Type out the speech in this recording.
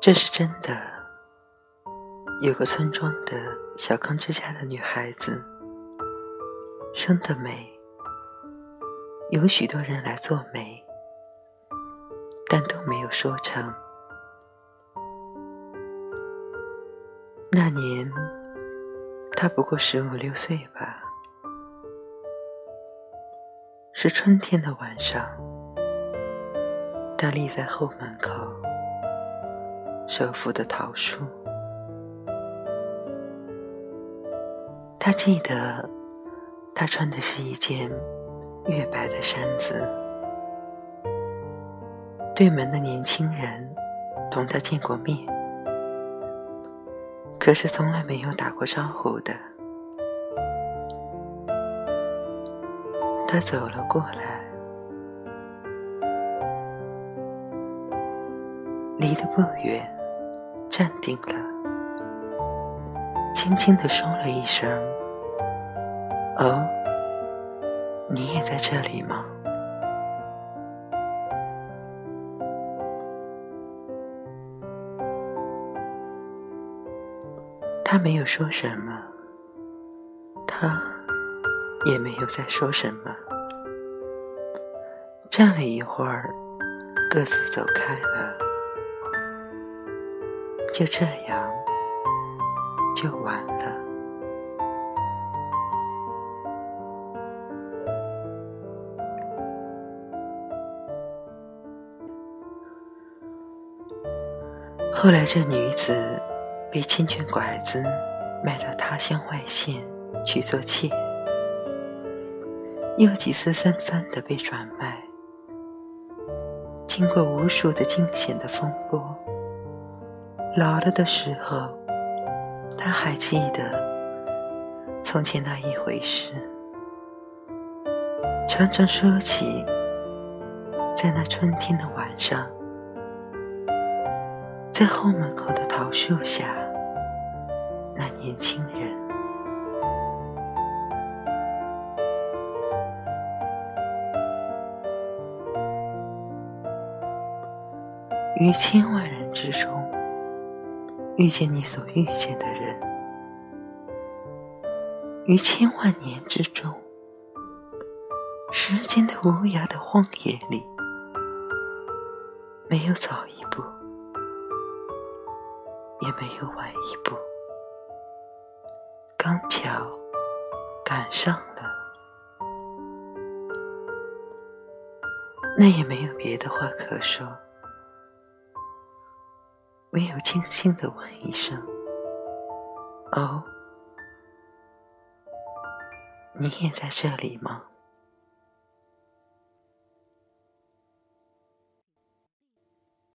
这是真的。有个村庄的小康之家的女孩子，生得美，有许多人来做媒，但都没有说成。那年，她不过十五六岁吧。是春天的晚上，她立在后门口，手扶的桃树。他记得，他穿的是一件月白的衫子。对门的年轻人同他见过面，可是从来没有打过招呼的。他走了过来，离得不远，站定了，轻轻地说了一声：“哦，你也在这里吗？”他没有说什么，他。也没有再说什么，站了一会儿，各自走开了。就这样，就完了。后来，这女子被清泉拐子卖到他乡外县去做妾。又几次三番的被转卖，经过无数的惊险的风波，老了的时候，他还记得从前那一回事，常常说起，在那春天的晚上，在后门口的桃树下，那年轻人。于千万人之中，遇见你所遇见的人；于千万年之中，时间的无涯的荒野里，没有早一步，也没有晚一步，刚巧赶上了，那也没有别的话可说。唯有轻轻的问一声：“哦，你也在这里吗？”